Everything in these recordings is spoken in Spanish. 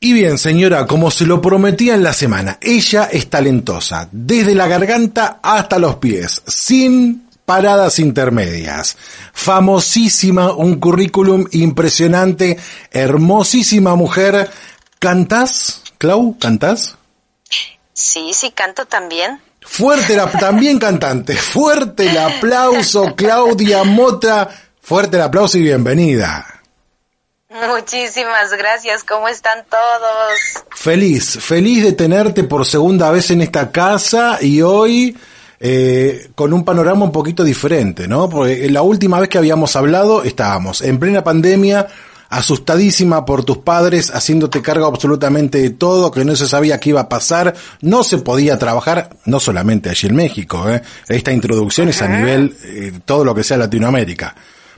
Y bien, señora, como se lo prometía en la semana, ella es talentosa, desde la garganta hasta los pies, sin paradas intermedias. Famosísima, un currículum impresionante, hermosísima mujer. ¿Cantás, Clau? ¿Cantás? Sí, sí, canto también. Fuerte la, también cantante, fuerte el aplauso, Claudia Mota, fuerte el aplauso y bienvenida. Muchísimas gracias, ¿cómo están todos? Feliz, feliz de tenerte por segunda vez en esta casa y hoy eh, con un panorama un poquito diferente, ¿no? Porque la última vez que habíamos hablado estábamos en plena pandemia, asustadísima por tus padres, haciéndote cargo absolutamente de todo, que no se sabía qué iba a pasar, no se podía trabajar, no solamente allí en México, ¿eh? esta introducción es a nivel eh, todo lo que sea Latinoamérica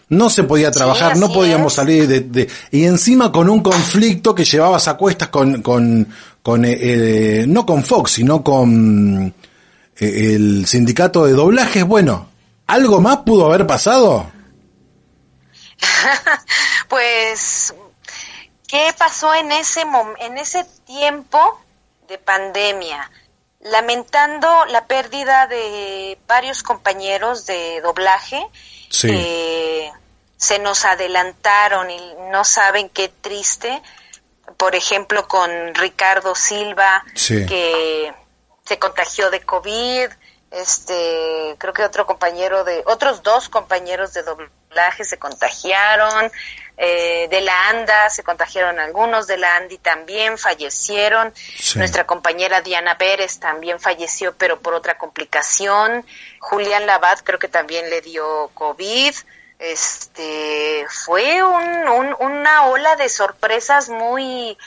no se podía trabajar, no podíamos salir de, y encima con un conflicto que llevabas a cuestas con, con, con eh, eh, no con Fox, sino con eh, el sindicato de doblajes. Bueno, ¿algo más pudo haber pasado? pues, ¿qué pasó en ese, en ese tiempo de pandemia? Lamentando la pérdida de varios compañeros de doblaje, sí. se nos adelantaron y no saben qué triste. Por ejemplo, con Ricardo Silva, que se contagió de COVID, este, creo que otro compañero de, otros dos compañeros de doblaje se contagiaron, eh, de la ANDA se contagiaron algunos, de la ANDI también fallecieron, nuestra compañera Diana Pérez también falleció, pero por otra complicación, Julián Labat creo que también le dio COVID, este, fue un, una ola de sorpresas muy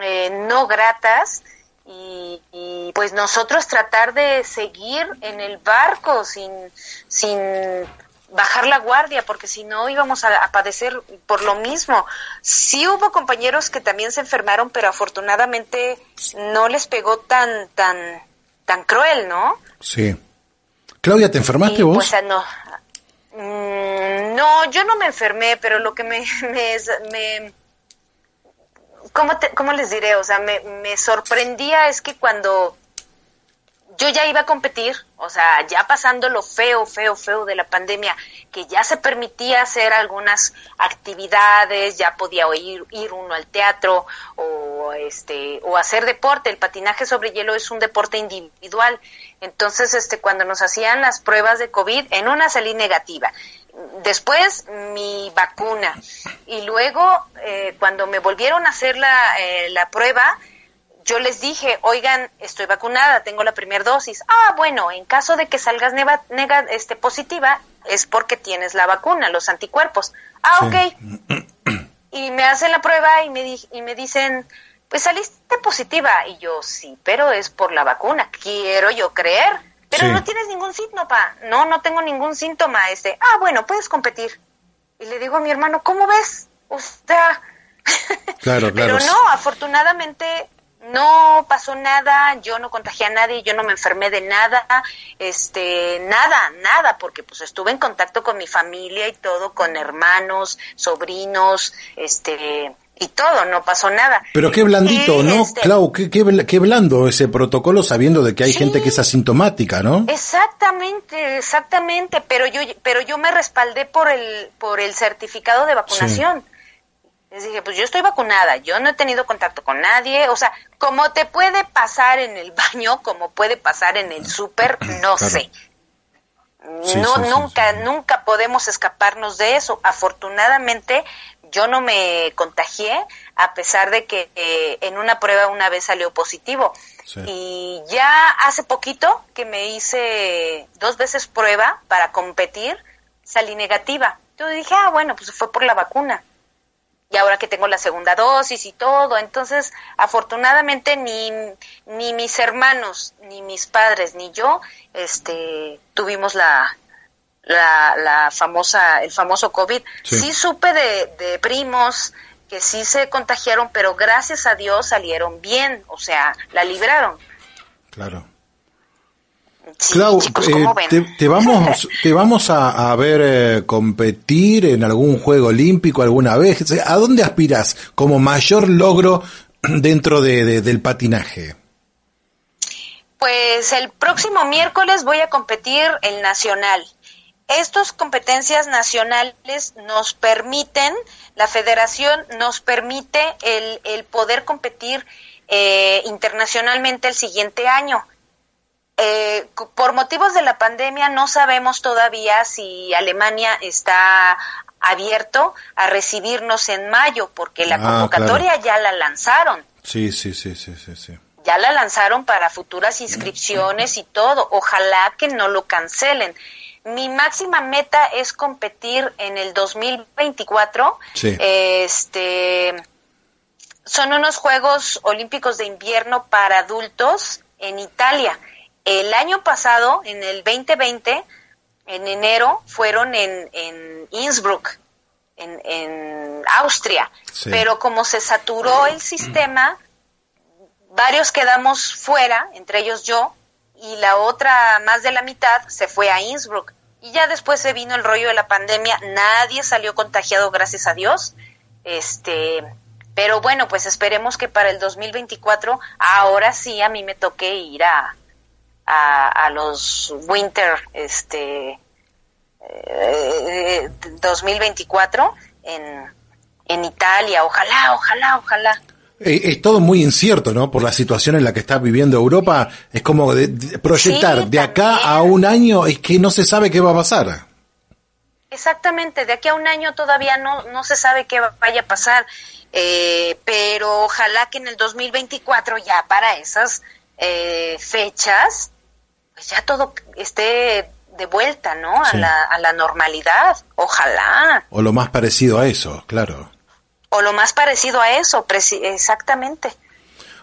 eh, no gratas, y, y, pues nosotros tratar de seguir en el barco sin, sin bajar la guardia, porque si no íbamos a, padecer por lo mismo. Sí hubo compañeros que también se enfermaron, pero afortunadamente no les pegó tan, tan, tan cruel, ¿no? Sí. Claudia, ¿te enfermaste vos? Pues, no. Mm, no, yo no me enfermé, pero lo que me, me, me ¿cómo, te, ¿cómo les diré? O sea, me, me sorprendía es que cuando yo ya iba a competir, o sea, ya pasando lo feo, feo, feo de la pandemia, que ya se permitía hacer algunas actividades, ya podía ir, ir uno al teatro o este o hacer deporte. El patinaje sobre hielo es un deporte individual. Entonces, este cuando nos hacían las pruebas de COVID, en una salí negativa. Después mi vacuna y luego eh, cuando me volvieron a hacer la, eh, la prueba, yo les dije, oigan, estoy vacunada, tengo la primera dosis. Ah, bueno, en caso de que salgas nega, este, positiva, es porque tienes la vacuna, los anticuerpos. Ah, ok. Y me hacen la prueba y me, y me dicen, pues saliste positiva. Y yo, sí, pero es por la vacuna. Quiero yo creer. Pero no tienes ningún síntoma. No, no tengo ningún síntoma. Este, ah, bueno, puedes competir. Y le digo a mi hermano, ¿cómo ves? O sea, claro, claro. pero no, afortunadamente no pasó nada, yo no contagié a nadie, yo no me enfermé de nada, este, nada, nada, porque pues estuve en contacto con mi familia y todo, con hermanos, sobrinos, este, y todo, no pasó nada. Pero qué blandito, ¿no? Este, Clau, qué, qué, blando ese protocolo sabiendo de que hay gente que es asintomática, ¿no? Exactamente, exactamente, pero yo, pero yo me respaldé por el, por el certificado de vacunación. Les dije, pues yo estoy vacunada, yo no he tenido contacto con nadie, o sea, como te puede pasar en el baño, como puede pasar en el súper, no sé. no, nunca, nunca podemos escaparnos de eso. Afortunadamente, yo no me contagié, a pesar de que eh, en una prueba una vez salió positivo. Y ya hace poquito que me hice dos veces prueba para competir, salí negativa. Yo dije, ah, bueno, pues fue por la vacuna. Y ahora que tengo la segunda dosis y todo. Entonces, afortunadamente ni, ni mis hermanos, ni mis padres, ni yo, este, tuvimos la, la, la famosa, el famoso COVID. Sí, supe de, de primos que sí se contagiaron, pero gracias a Dios salieron bien, o sea, la libraron. Claro. Clau, eh, te, vamos, te vamos a, ver eh, competir en algún juego olímpico alguna vez. ¿A dónde aspiras como mayor logro dentro de, del patinaje? Pues el próximo miércoles voy a competir el nacional. Estas competencias nacionales nos permiten, la federación nos permite el, el poder competir eh, internacionalmente el siguiente año. Eh, por motivos de la pandemia no sabemos todavía si Alemania está abierto a recibirnos en mayo, porque la ah, convocatoria ya la lanzaron. Sí, sí, sí, sí, sí, Ya la lanzaron para futuras inscripciones y todo. Ojalá que no lo cancelen. Mi máxima meta es competir en el 2024. Sí. Este, son unos Juegos Olímpicos de Invierno para adultos en Italia. El año pasado, en el 2020, en enero, fueron en, en Innsbruck, en, en Austria. Pero como se saturó el sistema, varios quedamos fuera, entre ellos yo, y la otra, más de la mitad, se fue a Innsbruck. Y ya después se vino el rollo de la pandemia, nadie salió contagiado, gracias a Dios. Este, pero bueno, pues esperemos que para el 2024, ahora sí a mí me toque ir a, a, los Winter este 2024 eh, en, en Italia. Ojalá, ojalá, ojalá. Eh, es todo muy incierto, ¿no? Por la situación en la que está viviendo Europa. Es como proyectar de acá a un año, es que no se sabe qué va a pasar. Exactamente, de aquí a un año todavía no, no se sabe qué vaya a pasar, eh, pero ojalá que en el 2024 ya para esas fechas pues ya todo esté de vuelta, ¿no? A, la, a la normalidad, ojalá. O lo más parecido a eso, claro. O lo más parecido a eso, exactamente.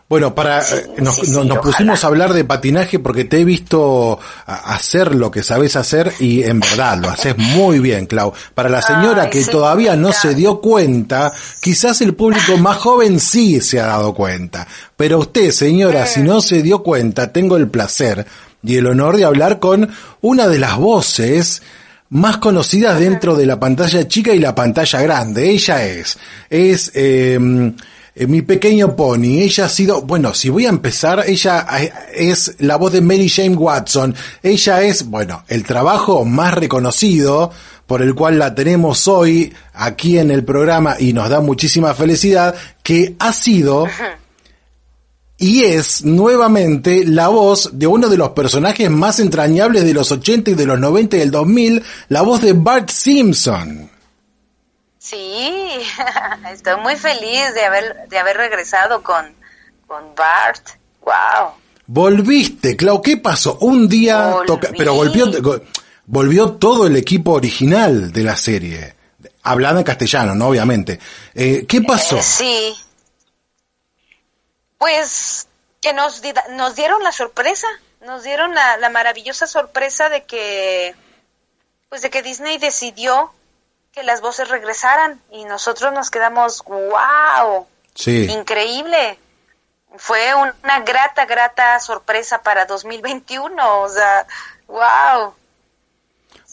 Bueno, para eh, nos, pusimos a hablar de patinaje porque te he visto hacer lo que sabes hacer y en verdad lo haces muy bien, Clau. Para la señora que todavía no se dio cuenta, quizás el público más joven sí se ha dado cuenta. Pero usted, señora, si no se dio cuenta, tengo el placer y el honor de hablar con una de las voces más conocidas dentro de la pantalla chica y la pantalla grande. Ella es, es em, eh, mi pequeño pony. Ella ha sido, bueno, si voy a empezar, ella es la voz de Mary Jane Watson. Ella es, bueno, el trabajo más reconocido por el cual la tenemos hoy aquí en el programa y nos da muchísima felicidad, que ha sido y es nuevamente la voz de uno de los personajes más entrañables de los 80 y de los 90 y del 2000, la voz de Bart Simpson. Sí, estoy muy feliz de haber, de haber regresado con, con Bart. Wow. Volviste, Clau, ¿qué pasó? Un día, pero volvió, volvió todo el equipo original de la serie. Hablando en castellano, ¿no? Obviamente. Eh, ¿Qué pasó? Eh, sí. Pues que nos, nos dieron la sorpresa, nos dieron la, la, maravillosa sorpresa de que, pues de que Disney decidió que las voces regresaran y nosotros nos quedamos, wow, sí. increíble. Fue una grata, grata sorpresa para 2021, o sea, wow.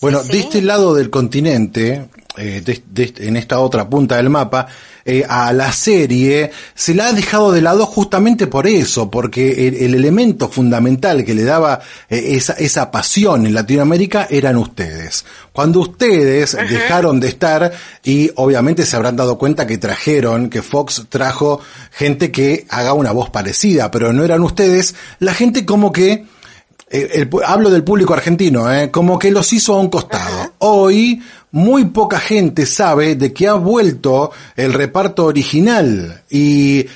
Bueno, de este lado del continente, eh, en esta otra punta del mapa, eh, a la serie se la ha dejado de lado justamente por eso, porque el, elemento fundamental que le daba eh, esa, esa pasión en Latinoamérica eran ustedes. Cuando ustedes dejaron de estar, y obviamente se habrán dado cuenta que trajeron, que Fox trajo gente que haga una voz parecida, pero no eran ustedes, la gente como que el, hablo del público argentino, eh, como que los hizo a un costado. Hoy muy poca gente sabe de que ha vuelto el reparto original y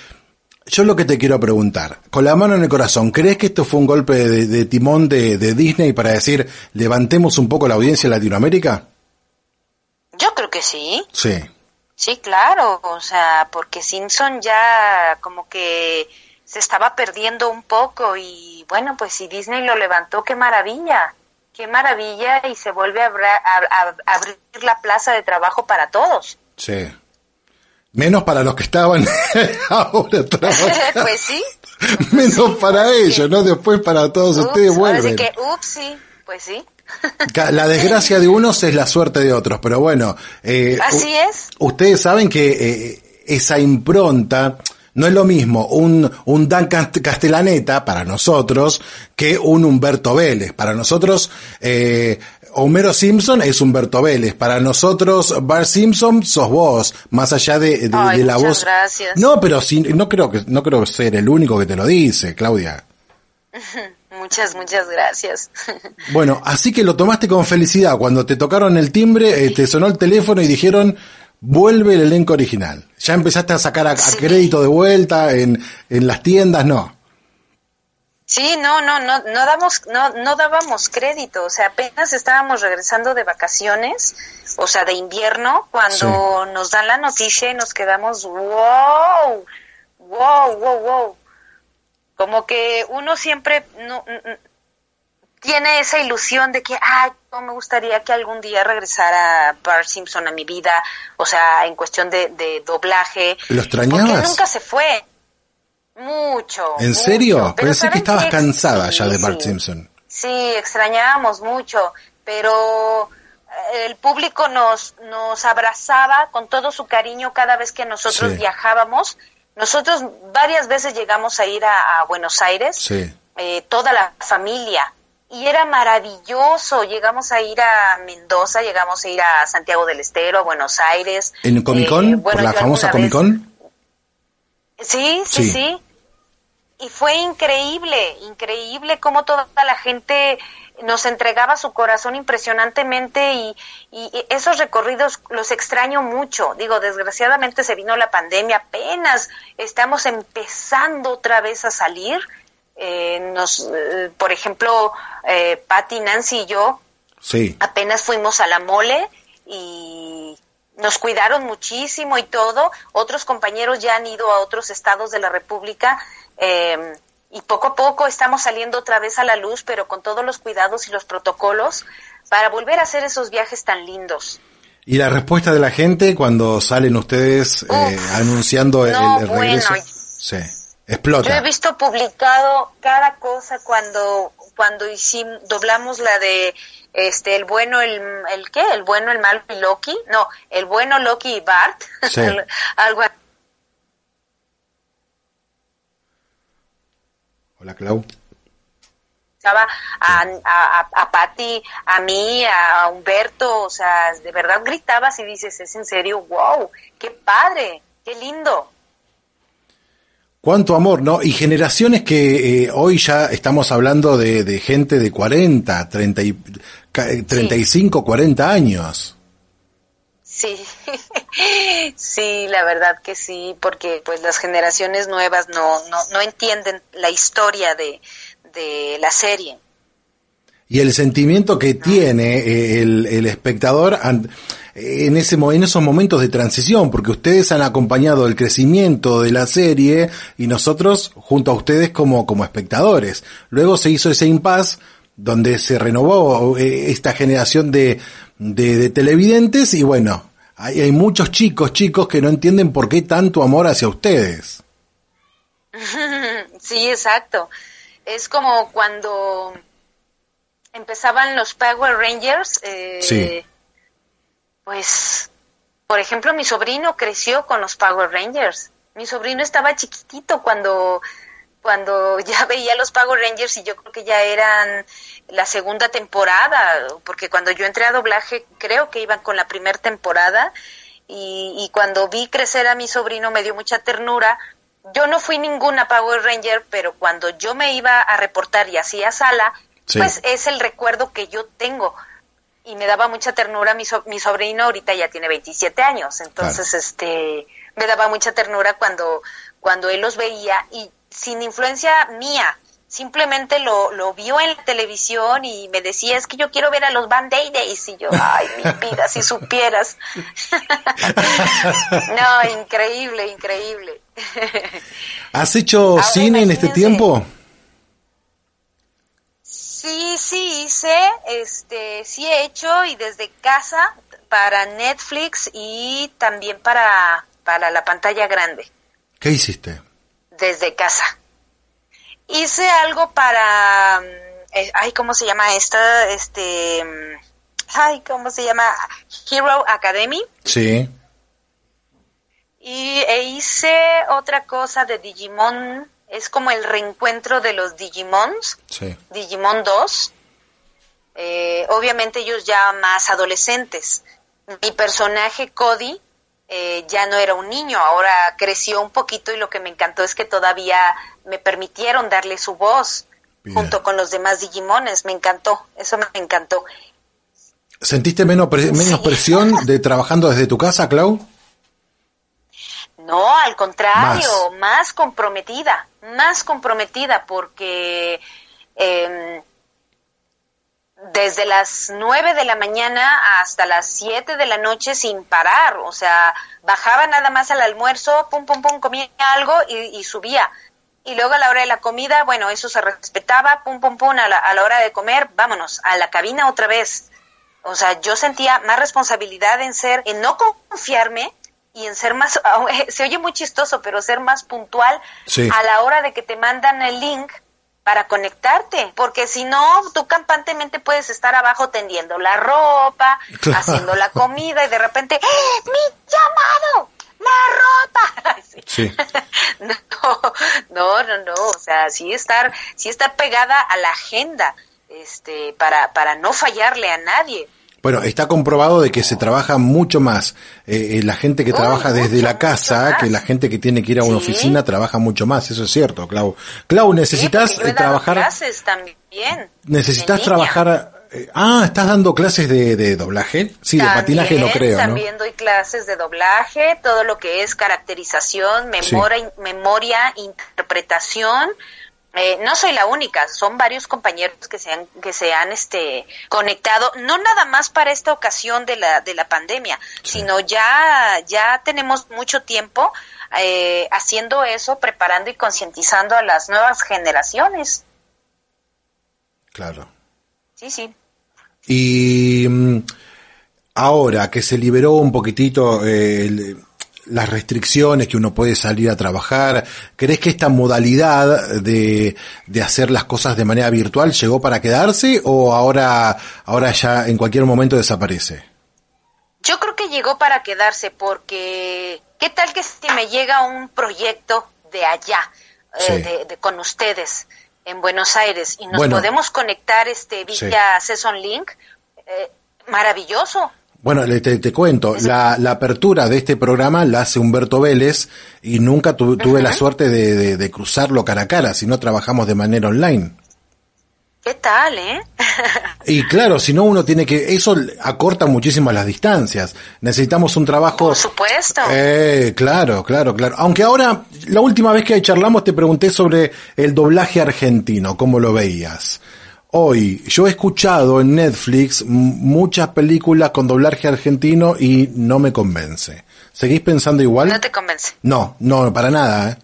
yo lo que te quiero preguntar, con la mano en el corazón, ¿crees que esto fue un golpe de, timón de, Disney para decir levantemos un poco la audiencia en Latinoamérica? Yo creo que sí. Sí. Sí, claro, o sea, porque Simpson ya como que se estaba perdiendo un poco y bueno, pues si Disney lo levantó, qué maravilla, qué maravilla y se vuelve a, abrir la plaza de trabajo para todos. Sí. Menos para los que estaban ahora trabajando. pues sí. Menos para ellos, ¿no? Después para todos ustedes vuelven. que, ups, pues sí. La desgracia de unos es la suerte de otros, pero bueno. Eh, Así es. Ustedes saben que eh, esa impronta no es lo mismo un, un Dan Castellaneta para nosotros que un Humberto Vélez. Para nosotros, eh, Homero Simpson es Humberto Vélez. Para nosotros, Bart Simpson sos vos, más allá de, la voz. Gracias. No, pero no creo que, no creo ser el único que te lo dice, Claudia. Muchas, muchas gracias. Bueno, así que lo tomaste con felicidad. Cuando te tocaron el timbre, eh, te sonó el teléfono y dijeron, vuelve el elenco original. Ya empezaste a sacar a, crédito de vuelta en, en las tiendas, ¿no? Sí, no, no, no, no damos, no, no dábamos crédito, o sea, apenas estábamos regresando de vacaciones, o sea, de invierno, cuando nos dan la noticia y nos quedamos, wow, wow, wow, wow. Como que uno siempre no, tiene esa ilusión de que, ay, no me gustaría que algún día regresara Bart Simpson a mi vida, o sea, en cuestión de, doblaje. ¿Lo extrañabas? Porque nunca se fue. Mucho. ¿En serio? Pensé que estabas cansada ya de Bart Simpson. Sí, extrañábamos mucho, pero eh, el público nos, nos abrazaba con todo su cariño cada vez que nosotros viajábamos nosotros varias veces llegamos a ir a, Buenos Aires, eh, toda la familia, y era maravilloso. Llegamos a ir a Mendoza, llegamos a ir a Santiago del Estero, a Buenos Aires. ¿En Comic Con? Eh, ¿Por la famosa Comic Con? Sí, sí, sí, Y fue increíble, increíble cómo toda la gente nos entregaba su corazón impresionantemente y, esos recorridos los extraño mucho. Digo, desgraciadamente se vino la pandemia, apenas estamos empezando otra vez a salir. Eh, nos, eh, por ejemplo, eh, Patty, Nancy y yo sí. apenas fuimos a la mole y nos cuidaron muchísimo y todo. Otros compañeros ya han ido a otros estados de la República. Eh, y poco a poco estamos saliendo otra vez a la luz, pero con todos los cuidados y los protocolos para volver a hacer esos viajes tan lindos. ¿Y la respuesta de la gente cuando salen ustedes eh, anunciando el, regreso? sí, explota. Yo he visto publicado cada cosa cuando cuando hicimos, doblamos la de este el bueno el, el qué el bueno el malo y Loki no el bueno Loki y Bart sí. algo Hola, Clau. Estaba a, a, a Patti, a mí, a Humberto, o sea, de verdad gritabas y dices, es en serio, wow, qué padre, qué lindo. Cuánto amor, ¿no? Y generaciones que eh, hoy ya estamos hablando de, de gente de 40, 30 y, 35, 40 años. Sí, sí, la verdad que sí, porque pues las generaciones nuevas no, no, no entienden la historia de, de la serie. Y el sentimiento que tiene eh, el, el, espectador en, ese, en esos momentos de transición, porque ustedes han acompañado el crecimiento de la serie y nosotros junto a ustedes como, como espectadores. Luego se hizo ese impasse donde se renovó eh, esta generación de, de, de televidentes y bueno, hay, hay muchos chicos, chicos que no entienden por qué tanto amor hacia ustedes. Sí, exacto. Es como cuando empezaban los Power Rangers. Eh, sí. Pues, por ejemplo, mi sobrino creció con los Power Rangers. Mi sobrino estaba chiquitito cuando cuando ya veía los Power Rangers y yo creo que ya eran la segunda temporada, porque cuando yo entré a doblaje creo que iban con la primera temporada y, cuando vi crecer a mi sobrino me dio mucha ternura. Yo no fui ninguna Power Ranger, pero cuando yo me iba a reportar y hacía sala, pues es el recuerdo que yo tengo. Y me daba mucha ternura mi, mi sobrino, ahorita ya tiene 27 años, entonces este me daba mucha ternura cuando, cuando él los veía y sin influencia mía, simplemente lo, lo vio en la televisión y me decía, es que yo quiero ver a los Band Days. Y yo, ay, mi vida, si supieras. no, increíble, increíble. ¿Has hecho cine en este tiempo? Sí, sí hice, este, sí he hecho y desde casa para Netflix y también para, para la pantalla grande. ¿Qué hiciste? Desde casa. Hice algo para, eh, ay, ¿cómo se llama esta? Este, ay, ¿cómo se llama? Hero Academy. Sí. Y e hice otra cosa de Digimon, es como el reencuentro de los Digimons, Sí. Digimon 2. Eh, obviamente ellos ya más adolescentes. Mi personaje Cody eh, ya no era un niño, ahora creció un poquito y lo que me encantó es que todavía me permitieron darle su voz Bien. junto con los demás Digimones. Me encantó, eso me encantó. ¿Sentiste menos, pre- menos Sí. presión de trabajando desde tu casa, Clau? No, al contrario, más, comprometida, más comprometida, porque em, desde las nueve de la mañana hasta las siete de la noche sin parar, o sea, bajaba nada más al almuerzo, pum, pum, pum, comía algo y, y subía. Y luego a la hora de la comida, bueno, eso se respetaba, pum, pum, pum, a la, a la hora de comer, vámonos, a la cabina otra vez. O sea, yo sentía más responsabilidad en ser, en no confiarme y en ser más, se oye muy chistoso, pero ser más puntual Sí. a la hora de que te mandan el link para conectarte, porque si no, tú campantemente puedes estar abajo tendiendo la ropa, Claro. haciendo la comida y de repente, ¡Eh, ¡mi llamado! ¡La ropa! Sí. Sí. No, no, no, no, o sea, sí estar, sí estar pegada a la agenda, este, para, para no fallarle a nadie. Bueno, está comprobado de que se trabaja mucho más eh, eh, la gente que Oh, trabaja desde mucho, la casa que la gente que tiene que ir a una Sí. oficina trabaja mucho más, eso es cierto, Clau. Clau, necesitas Sí, eh, trabajar, clases también. necesitas trabajar. eh, ah, estás dando clases de, de doblaje, sí, de patinaje no También, creo, ¿no? También doy clases de doblaje, todo lo que es caracterización, memoria, memoria interpretación. Eh, no soy la única, son varios compañeros que se han, que se han este, conectado, no nada más para esta ocasión de la, de la pandemia, sino ya, ya tenemos mucho tiempo eh, haciendo eso, preparando y concientizando a las nuevas generaciones. Claro. Sí, sí. Y mm, ahora que se liberó un poquitito eh, el- las restricciones, que uno puede salir a trabajar, ¿crees que esta modalidad de, de hacer las cosas de manera virtual llegó para quedarse o ahora, ahora ya en cualquier momento desaparece? Yo creo que llegó para quedarse porque ¿qué tal que si me llega un proyecto de allá, eh, Sí. de, de- con ustedes en Buenos Aires y nos Bueno. podemos conectar este vía Session Link? Eh, maravilloso. Bueno, le- te, te cuento, la, la apertura de este programa la hace Humberto Vélez y nunca tu- tuve la suerte de, de- de cruzarlo cara a cara, si no trabajamos de manera online. ¿Qué tal, eh? Y claro, si no uno tiene que, eso acorta muchísimo las distancias. Necesitamos un trabajo. Por supuesto. Eh, claro, claro, claro. Aunque ahora, la última vez que charlamos te pregunté sobre el doblaje argentino, cómo lo veías. Hoy, yo he escuchado en Netflix muchas películas con doblaje argentino y no me convence. ¿Seguís pensando igual? no te convence. No, no, para nada, ¿eh?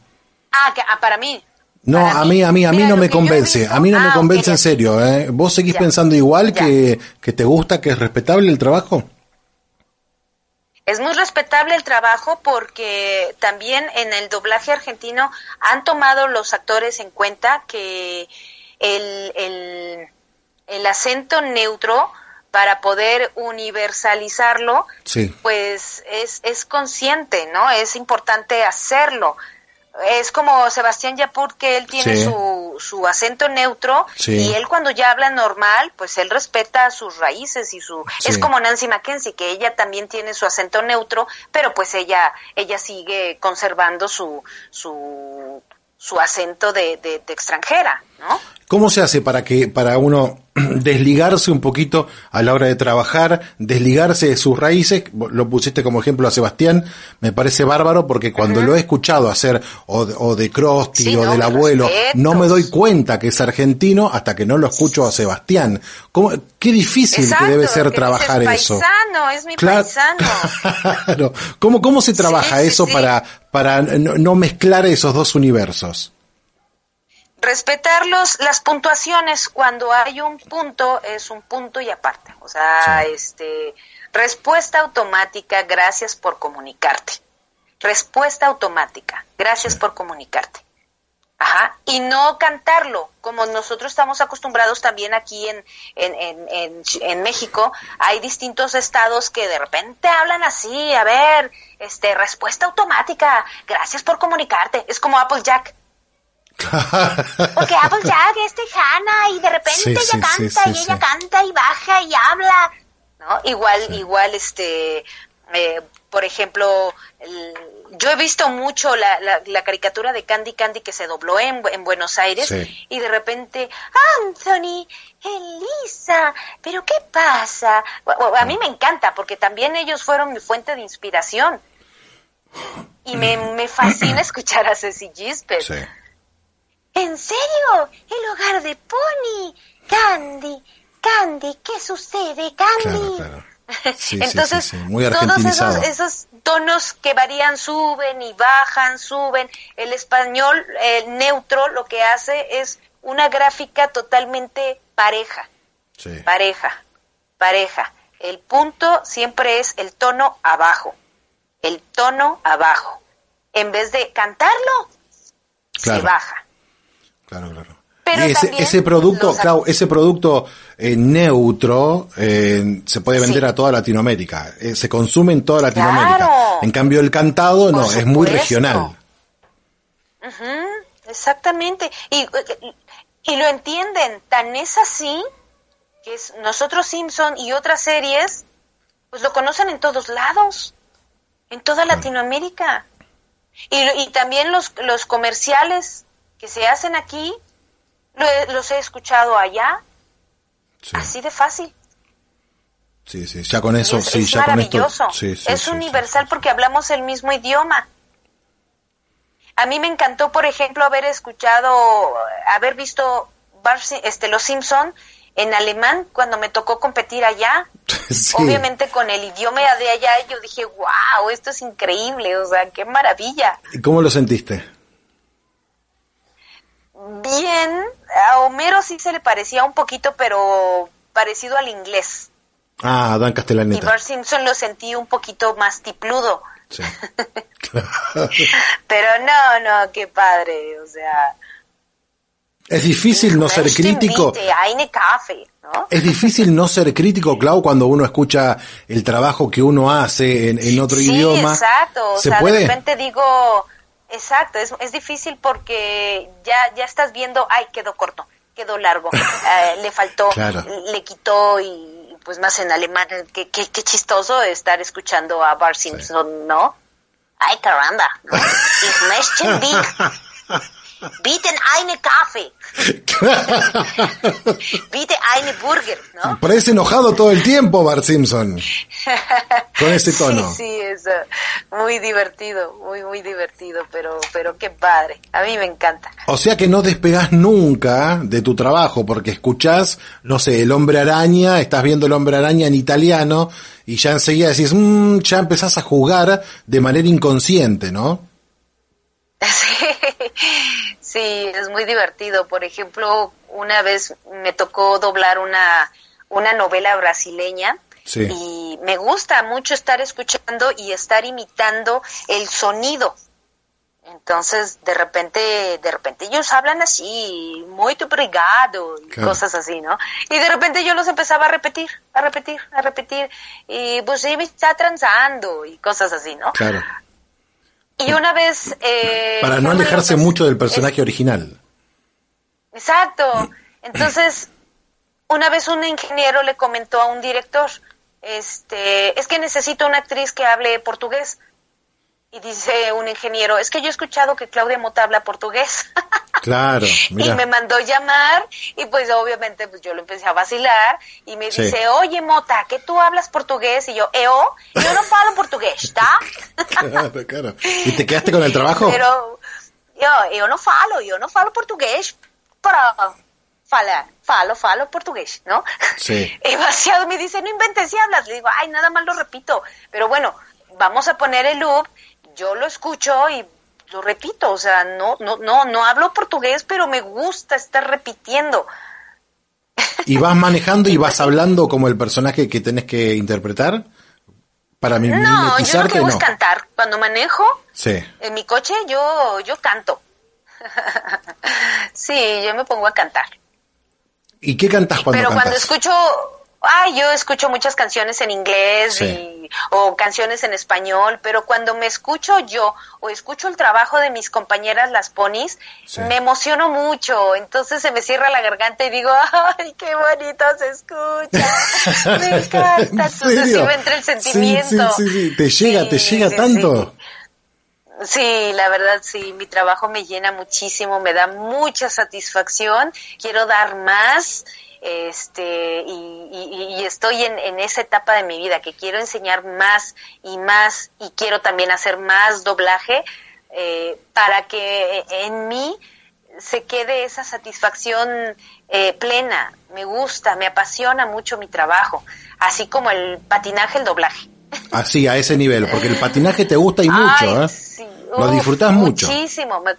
Ah, que, ah, para mí. No, Para a mí, a mí, a mí Mira, no me convence. A mí no me Ah, convence en serio, ¿eh? ¿Vos seguís Ya. pensando igual Ya. que, que te gusta, que es respetable el trabajo? Es muy respetable el trabajo porque también en el doblaje argentino han tomado los actores en cuenta que el, el, el acento neutro para poder universalizarlo, Sí. pues es, es consciente, ¿no? Es importante hacerlo. Es como Sebastián Yapur, que él tiene Sí. su, su acento neutro Sí. y él cuando ya habla normal, pues él respeta sus raíces y su... Es como Nancy Mackenzie, que ella también tiene su acento neutro, pero pues ella ella sigue conservando su su, su acento de, de, de extranjera, ¿no? ¿Cómo se hace para que, para uno desligarse un poquito a la hora de trabajar, desligarse de sus raíces, lo pusiste como ejemplo a Sebastián, me parece bárbaro porque cuando lo he escuchado hacer o, o de Crosti o del abuelo, no me doy cuenta que es argentino hasta que no lo escucho a Sebastián. ¿Cómo, qué difícil que debe ser trabajar eso. Paisano, es mi paisano. claro. ¿Cómo, ¿Cómo se trabaja eso para, para no mezclar esos dos universos? Respetar las puntuaciones cuando hay un punto es un punto y aparte. O sea este respuesta automática gracias por comunicarte. Respuesta automática gracias por comunicarte. Ajá, y no cantarlo, como nosotros estamos acostumbrados también aquí en, en, en, en, México, hay distintos estados que de repente hablan así, a ver, este, respuesta automática, gracias por comunicarte, es como Applejack, porque Applejack es tejana y de repente ella canta y ella canta y baja y habla, ¿no? Igual, igual, este, eh, por ejemplo, yo he visto mucho la, la, caricatura de Candy Candy que se dobló en, en Buenos Aires y de repente, Anthony, Elisa, pero ¿qué pasa? A mí me encanta porque también ellos fueron mi fuente de inspiración. Y me, me fascina escuchar a Ceci Gisbert. ¿En serio? ¿El hogar de Pony? Candy, Candy, ¿qué sucede, Candy? Entonces, todos esos, esos, tonos que varían, suben y bajan, suben. El español neutro lo que hace es una gráfica totalmente pareja. Pareja, pareja. El punto siempre es el tono abajo. El tono abajo. En vez de cantarlo, se baja. Claro, claro. y ese, producto, claro, ese producto eh, neutro eh, se puede vender a toda Latinoamérica. Eh, se consume en toda Latinoamérica. En cambio, el cantado no, es muy regional. exactamente. Y, y lo entienden. Tan es así que es, nosotros Simpson y otras series, pues lo conocen en todos lados. En toda Latinoamérica. Y, y también los, los comerciales que se hacen aquí, los he escuchado allá. Así de fácil. Sí, sí, ya con eso, sí, ya maravilloso. es universal porque hablamos el mismo idioma. A mí me encantó, por ejemplo, haber escuchado, haber visto este, Los Simpson en alemán cuando me tocó competir allá. Obviamente con el idioma de allá yo dije, wow, esto es increíble, o sea, qué maravilla. ¿Y cómo lo sentiste? bien, a Homero sí se le parecía un poquito, pero parecido al inglés. Ah, Dan Castellaneta. Y Bart Simpson lo sentí un poquito más tipludo. Sí. pero no, no, qué padre, o sea... Es difícil no ser crítico. Es difícil no ser crítico, Clau, cuando uno escucha el trabajo que uno hace en, en otro idioma. Exacto, o sea, de repente digo, Exacto, es, es difícil porque ya, ya estás viendo, ay, quedó corto, quedó largo, eh, le faltó, le quitó y pues más en alemán, qué, qué, chistoso estar escuchando a Bart Simpson, ¿no? Ay, caramba, ¿no? Bieten eine Kaffee. Bitte eine Burger, ¿no? Parece enojado todo el tiempo Bart Simpson. Con ese tono. Sí, sí, es muy divertido, muy, muy divertido, pero, pero qué padre. A mí me encanta. O sea que no despegas nunca de tu trabajo, porque escuchás, no sé, el hombre araña, estás viendo el hombre araña en italiano, y ya enseguida decís, mmm, ya empezás a jugar de manera inconsciente, ¿no? Sí, es muy divertido. Por ejemplo, una vez me tocó doblar una, una novela brasileña y me gusta mucho estar escuchando y estar imitando el sonido. Entonces, de repente, de repente ellos hablan así, muy obrigado, y cosas así, ¿no? Y de repente yo los empezaba a repetir, a repetir, a repetir, y pues sí me está transando, y cosas así, ¿no? Claro. Y una vez... Eh, Para no alejarse mucho del personaje original. Exacto. Entonces, una vez un ingeniero le comentó a un director, este, es que necesito una actriz que hable portugués. Y dice un ingeniero, es que yo he escuchado que Claudia Mota habla portugués. Claro, y me mandó llamar y pues obviamente pues yo lo empecé a vacilar y me dice, oye Mota, ¿que tú hablas portugués? Y yo, yo, yo no falo portugués, ¿está? claro, claro. ¿Y te quedaste con el trabajo? Pero yo, yo no falo, yo no falo portugués, pero fala, falo, falo portugués, ¿no? Sí. Y vaciado me dice, no inventes si hablas. Le digo, ay, nada más lo repito. Pero bueno, vamos a poner el loop, yo lo escucho y lo repito, o sea, no, no, no, no hablo portugués, pero me gusta estar repitiendo. ¿Y vas manejando y vas hablando como el personaje que tenés que interpretar? Para mí No, yo lo que hago es cantar. Cuando manejo sí. en mi coche, yo, yo canto. sí, yo me pongo a cantar. ¿Y qué cantas cuando Pero cantas? cuando escucho, ay, yo escucho muchas canciones en inglés y, o canciones en español, pero cuando me escucho yo o escucho el trabajo de mis compañeras las ponis, me emociono mucho, entonces se me cierra la garganta y digo, ay, qué bonito se escucha, me encanta, entonces sí me entra el sentimiento. Sí, sí, sí, te llega, te llega tanto. Sí, la verdad sí, mi trabajo me llena muchísimo, me da mucha satisfacción, quiero dar más, este, y, estoy en, en, esa etapa de mi vida que quiero enseñar más y más y quiero también hacer más doblaje eh, para que en mí se quede esa satisfacción eh, plena, me gusta, me apasiona mucho mi trabajo, así como el patinaje, el doblaje. Así, a ese nivel, porque el patinaje te gusta y mucho, ¿eh? Sí. Lo disfrutas mucho. Muchísimo, me,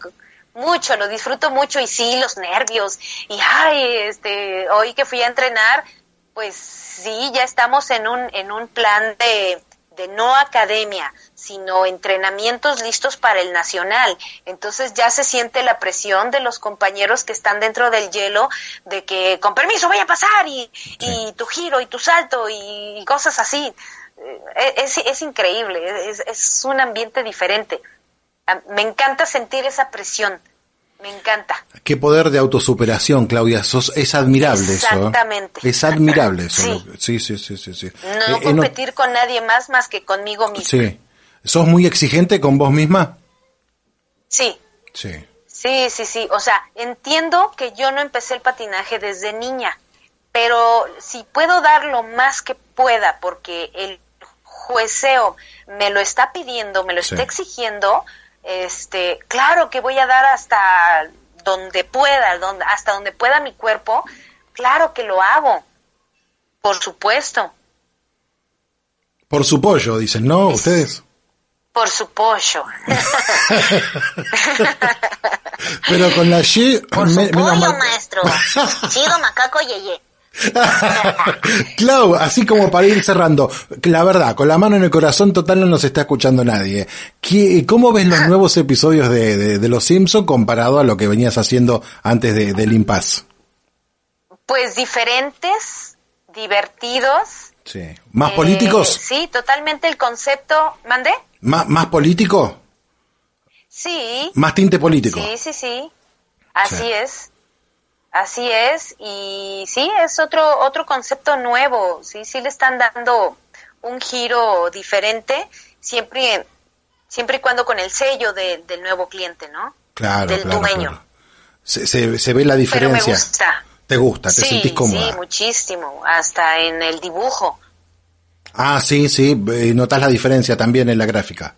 mucho, lo disfruto mucho y sí, los nervios. Y ay, este, hoy que fui a entrenar, pues sí, ya estamos en un, en un plan de, de no academia, sino entrenamientos listos para el nacional. Entonces ya se siente la presión de los compañeros que están dentro del hielo de que con permiso voy a pasar y, sí. y tu giro y tu salto y, y cosas así. Es, es, increíble, es, es un ambiente diferente. Me encanta sentir esa presión. Me encanta. Qué poder de autosuperación, Claudia. Sos, es admirable Exactamente. eso. ¿eh? Es admirable eso. Sí, sí, sí, sí. sí, No eh, competir no... con nadie más más que conmigo misma. Sí. ¿Sos muy exigente con vos misma? Sí. Sí. Sí, sí, sí. O sea, entiendo que yo no empecé el patinaje desde niña, pero si puedo dar lo más que pueda porque el jueceo me lo está pidiendo, me lo sí. está exigiendo, este, claro que voy a dar hasta donde pueda, donde, hasta donde pueda mi cuerpo, claro que lo hago, por supuesto. Por su pollo, dicen, ¿no? Es, ¿Ustedes? Por su pollo. Pero con la Y... Por su pollo, maestro. Chido macaco yeye. Clau, así como para ir cerrando, la verdad, con la mano en el corazón total no nos está escuchando nadie. ¿Cómo ves los nuevos episodios de, de, de Los Simpson comparado a lo que venías haciendo antes de, del Impas? Pues diferentes, divertidos. Sí. ¿Más eh, políticos? Sí, totalmente el concepto. ¿Mandé? ¿Más, más político? Sí. ¿Más tinte político? Sí, sí, sí. Así sí. es. Así es, y sí, es otro, otro concepto nuevo, sí, sí le están dando un giro diferente, siempre, siempre y cuando con el sello de, del nuevo cliente, ¿no? Claro, del claro, dueño. Claro. Se, se, se, ve la diferencia. Pero me gusta. ¿Te gusta? ¿Te sí, sentís cómoda? Sí, muchísimo, hasta en el dibujo. Ah, sí, sí, notas la diferencia también en la gráfica.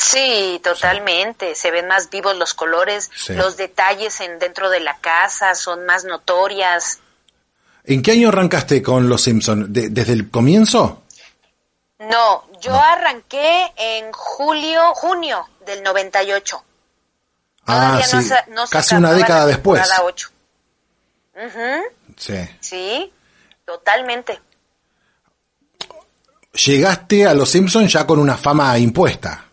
Sí, totalmente. Sí. Se ven más vivos los colores, sí. los detalles en dentro de la casa son más notorias. ¿En qué año arrancaste con Los Simpson? ¿De, ¿Desde el comienzo? No, yo no. arranqué en julio, junio del 98. Ah, sí. no, no casi una década después. 8. Uh -huh. Sí. Sí, totalmente. Llegaste a Los Simpson ya con una fama impuesta.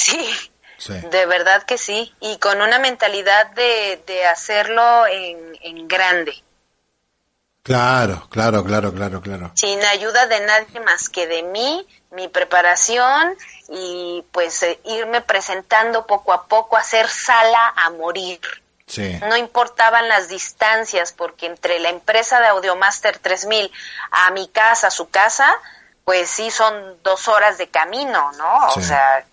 Sí, sí, de verdad que sí, y con una mentalidad de, de hacerlo en, en, grande. Claro, claro, claro, claro, claro. Sin ayuda de nadie más que de mí, mi preparación y pues eh, irme presentando poco a poco, hacer sala a morir. Sí. No importaban las distancias, porque entre la empresa de Audiomaster 3000 a mi casa, a su casa, pues sí son dos horas de camino, ¿no? Sí. O sea,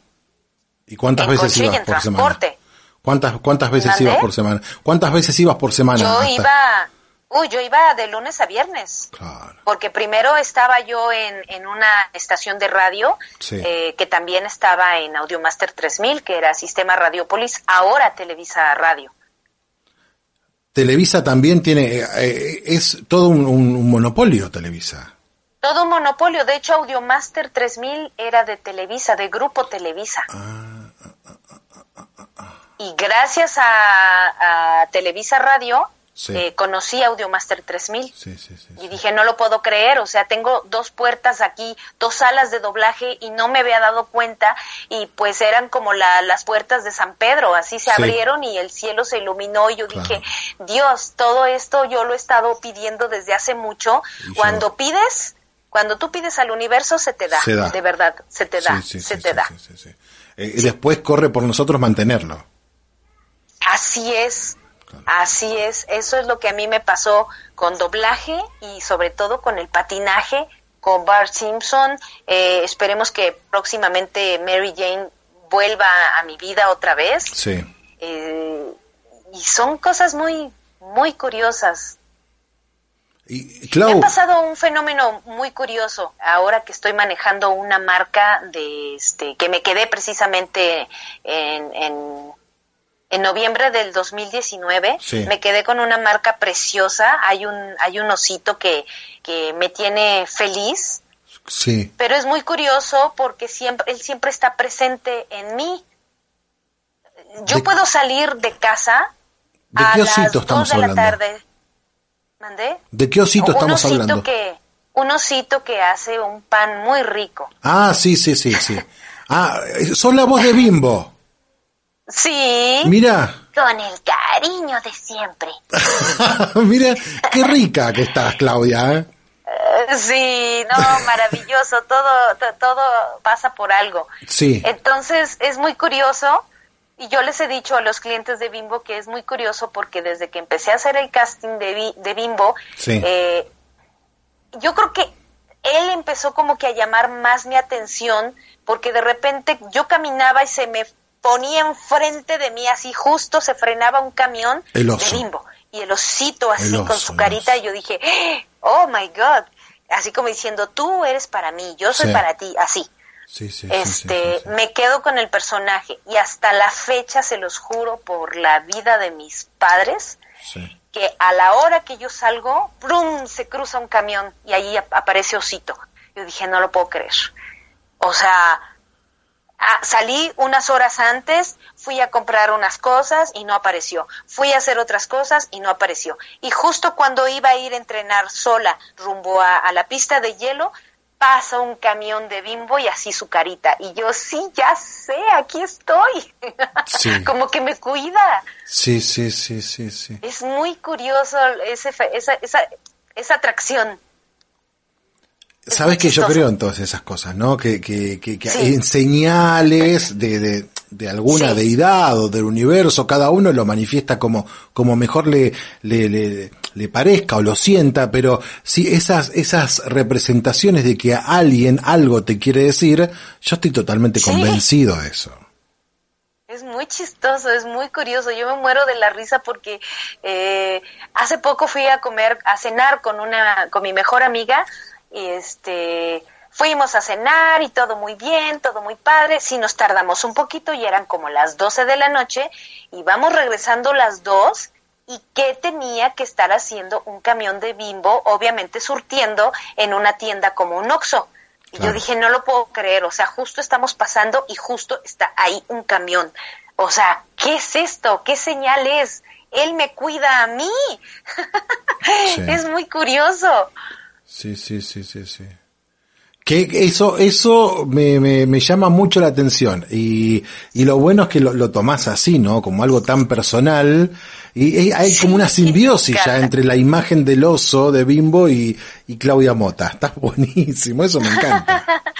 ¿Y cuántas en veces coche ibas y en por transporte. semana? ¿Cuántas, cuántas veces ibas por semana? ¿Cuántas veces ibas por semana? Yo iba, uy, yo iba de lunes a viernes. Claro. Porque primero estaba yo en, en una estación de radio, eh, que también estaba en Audiomaster 3000, que era Sistema Radiopolis, ahora Televisa Radio. Televisa también tiene, eh, es todo un, monopolio, Televisa. Todo un monopolio. De hecho, Audiomaster 3000 era de Televisa, de Grupo Televisa. Ah, y gracias a, Televisa Radio, eh, conocí Audiomaster 3000 y dije, no lo puedo creer, o sea, tengo dos puertas aquí, dos salas de doblaje y no me había dado cuenta y pues eran como las puertas de San Pedro, así se abrieron y el cielo se iluminó y yo dije, Dios, todo esto yo lo he estado pidiendo desde hace mucho, cuando pides, cuando tú pides al universo se te da, de verdad, se te da, se te da. Y después corre por nosotros mantenerlo. Así es, así es. Eso es lo que a mí me pasó con doblaje y sobre todo con el patinaje, con Bart Simpson. Eh, esperemos que próximamente Mary Jane vuelva a mi vida otra vez. Sí. Eh, y son cosas muy, muy curiosas. Y, Me ha pasado un fenómeno muy curioso ahora que estoy manejando una marca de este que me quedé precisamente en en noviembre del 2019 me quedé con una marca preciosa. Hay un, hay un osito que, que me tiene feliz. Sí. Pero es muy curioso porque siempre, él siempre está presente en mí. Yo puedo salir de casa ¿De a qué las de la tarde. ¿Mandé? ¿De qué osito estamos osito hablando? Que, un osito que hace un pan muy rico. Ah, sí, sí, sí, sí. Ah, son la voz de Bimbo. Sí. Mira. Con el cariño de siempre. Mira, qué rica que estás, Claudia. ¿eh? Eh, sí, no, maravilloso, todo, todo pasa por algo. Sí. Entonces, es muy curioso, y yo les he dicho a los clientes de Bimbo que es muy curioso porque desde que empecé a hacer el casting de, de Bimbo, eh, yo creo que él empezó como que a llamar más mi atención porque de repente yo caminaba y se me ponía enfrente de mí, así justo se frenaba un camión de bimbo. Y el osito así con su carita, y yo dije, oh my God. Así como diciendo, tú eres para mí, yo soy para ti, así. Sí, sí, este, me quedo con el personaje y hasta la fecha se los juro por la vida de mis padres que a la hora que yo salgo, ¡brum! se cruza un camión y ahí aparece Osito. Yo dije, no lo puedo creer. O sea, Ah, salí unas horas antes, fui a comprar unas cosas y no apareció. Fui a hacer otras cosas y no apareció. Y justo cuando iba a ir a entrenar sola rumbo a, la pista de hielo, pasa un camión de bimbo y así su carita. Y yo, sí, ya sé, aquí estoy. Como que me cuida. Sí, sí, sí, sí, sí. Es muy curioso ese, esa, esa, esa atracción. Sabes que yo creo en todas esas cosas, ¿no? Que, que, que, en señales de, de, alguna deidad o del universo, cada uno lo manifiesta como, como mejor le, le, le, le parezca o lo sienta, pero si esas, esas representaciones de que alguien algo te quiere decir, yo estoy totalmente convencido de eso. Es muy chistoso, es muy curioso. Yo me muero de la risa porque eh, hace poco fui a comer, a cenar con una, con mi mejor amiga y este fuimos a cenar y todo muy bien, todo muy padre, sí nos tardamos un poquito y eran como las 12 de la noche y vamos regresando las dos y qué tenía que estar haciendo un camión de bimbo, obviamente surtiendo en una tienda como un Oxxo. Y yo dije, no lo puedo creer, o sea, justo estamos pasando y justo está ahí un camión. O sea, ¿qué es esto? ¿Qué señal es? Él me cuida a mí. es muy curioso. Sí, sí, sí, sí, sí. Que eso, eso me, me, llama mucho la atención. Y, y lo bueno es que lo, lo tomás así, ¿no? Como algo tan personal. Y, hay como una simbiosis ya entre la imagen del oso de Bimbo y, y Claudia Mota. Está buenísimo, eso me encanta.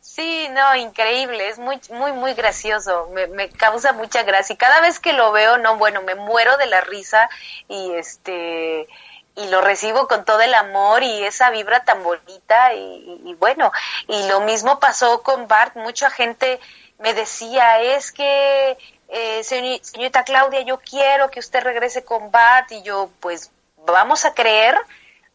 Sí, no, increíble, es muy, muy, muy gracioso, me, me causa mucha gracia y cada vez que lo veo, no, bueno, me muero de la risa y este, y lo recibo con todo el amor y esa vibra tan bonita y, bueno, y lo mismo pasó con Bart, mucha gente me decía, es que eh, señorita Claudia, yo quiero que usted regrese con Bat y yo, pues, vamos a creer,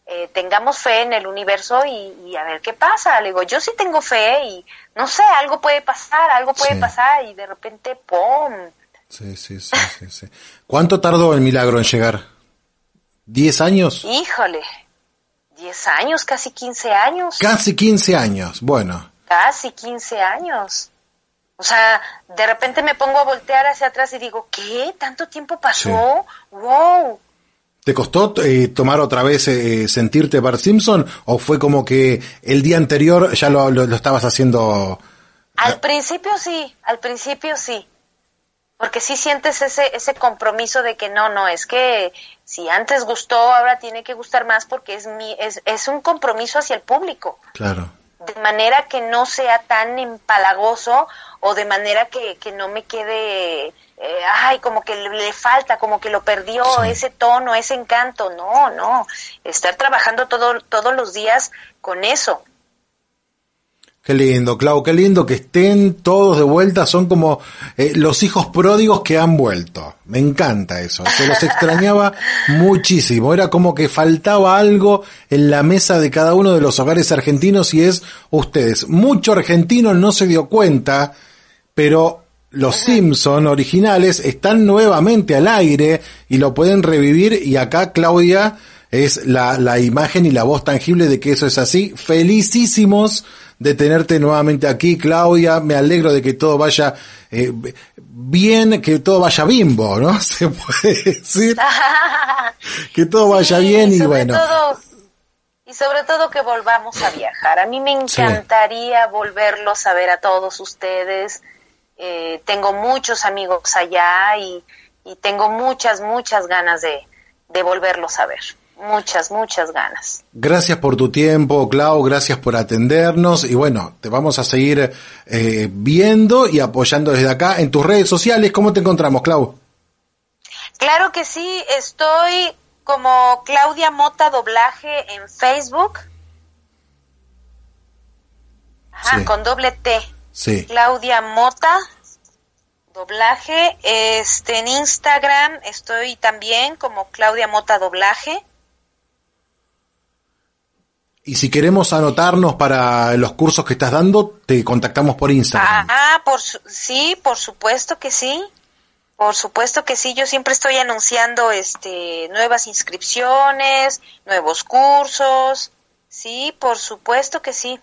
eh, tengamos fe en el universo y, a ver qué pasa. Le digo, yo sí tengo fe y no sé, algo puede pasar, algo puede pasar y de repente, ¡pum! Sí, sí, sí, sí, sí. ¿Cuánto tardó el milagro en llegar? ¿Diez años? Híjole, diez años, casi quince años. Casi quince años, bueno. Casi quince años. O sea, de repente me pongo a voltear hacia atrás y digo, ¿qué? ¿Tanto tiempo pasó? ¡Wow! ¿Te costó eh, tomar otra vez eh, sentirte Bart Simpson o fue como que el día anterior ya lo, lo, estabas haciendo? Al principio sí, al principio sí. Porque sí sientes ese, ese compromiso de que no, no, es que si antes gustó, ahora tiene que gustar más porque es, mi, es, es un compromiso hacia el público. Claro de manera que no sea tan empalagoso o de manera que, que no me quede, eh, ay, como que le, falta, como que lo perdió, ese tono, ese encanto. No, no, estar trabajando todo, todos los días con eso. Qué lindo, Clau, qué lindo que estén todos de vuelta, son como eh, los hijos pródigos que han vuelto. Me encanta eso, se los extrañaba muchísimo, era como que faltaba algo en la mesa de cada uno de los hogares argentinos y es ustedes. Mucho argentino no se dio cuenta, pero los Simpson originales están nuevamente al aire y lo pueden revivir y acá Claudia es la, la imagen y la voz tangible de que eso es así. Felicísimos de tenerte nuevamente aquí, Claudia. Me alegro de que todo vaya eh, bien, que todo vaya bimbo, ¿no? Se puede decir. que todo vaya bien y bueno. y sobre todo que volvamos a viajar. A mí me encantaría volverlos a ver a todos ustedes. Eh, tengo muchos amigos allá y, y tengo muchas, muchas ganas de, de volverlos a ver muchas, muchas ganas. Gracias por tu tiempo, Clau, gracias por atendernos y bueno, te vamos a seguir eh, viendo y apoyando desde acá en tus redes sociales. ¿Cómo te encontramos, Clau? Claro que sí, estoy como Claudia Mota Doblaje en Facebook. Ajá, con doble T. Sí. Claudia Mota Doblaje. Este, en Instagram estoy también como Claudia Mota Doblaje. Y si queremos anotarnos para los cursos que estás dando, te contactamos por Instagram. Ah, por sí, por supuesto que sí. Por supuesto que sí, yo siempre estoy anunciando este nuevas inscripciones, nuevos cursos. Sí, por supuesto que sí.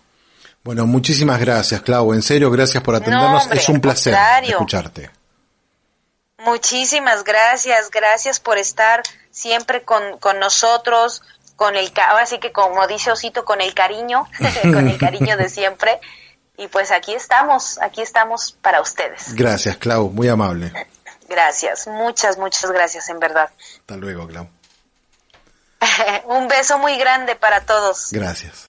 Bueno, muchísimas gracias, Clau. En serio, gracias por atendernos. es un placer escucharte. Muchísimas gracias, gracias por estar siempre con, con nosotros, con el, así que como dice Osito, con el cariño, con el cariño de siempre. Y pues aquí estamos, aquí estamos para ustedes. Gracias, Clau, muy amable. Gracias, muchas, muchas gracias, en verdad. Hasta luego, Clau. Un beso muy grande para todos. Gracias.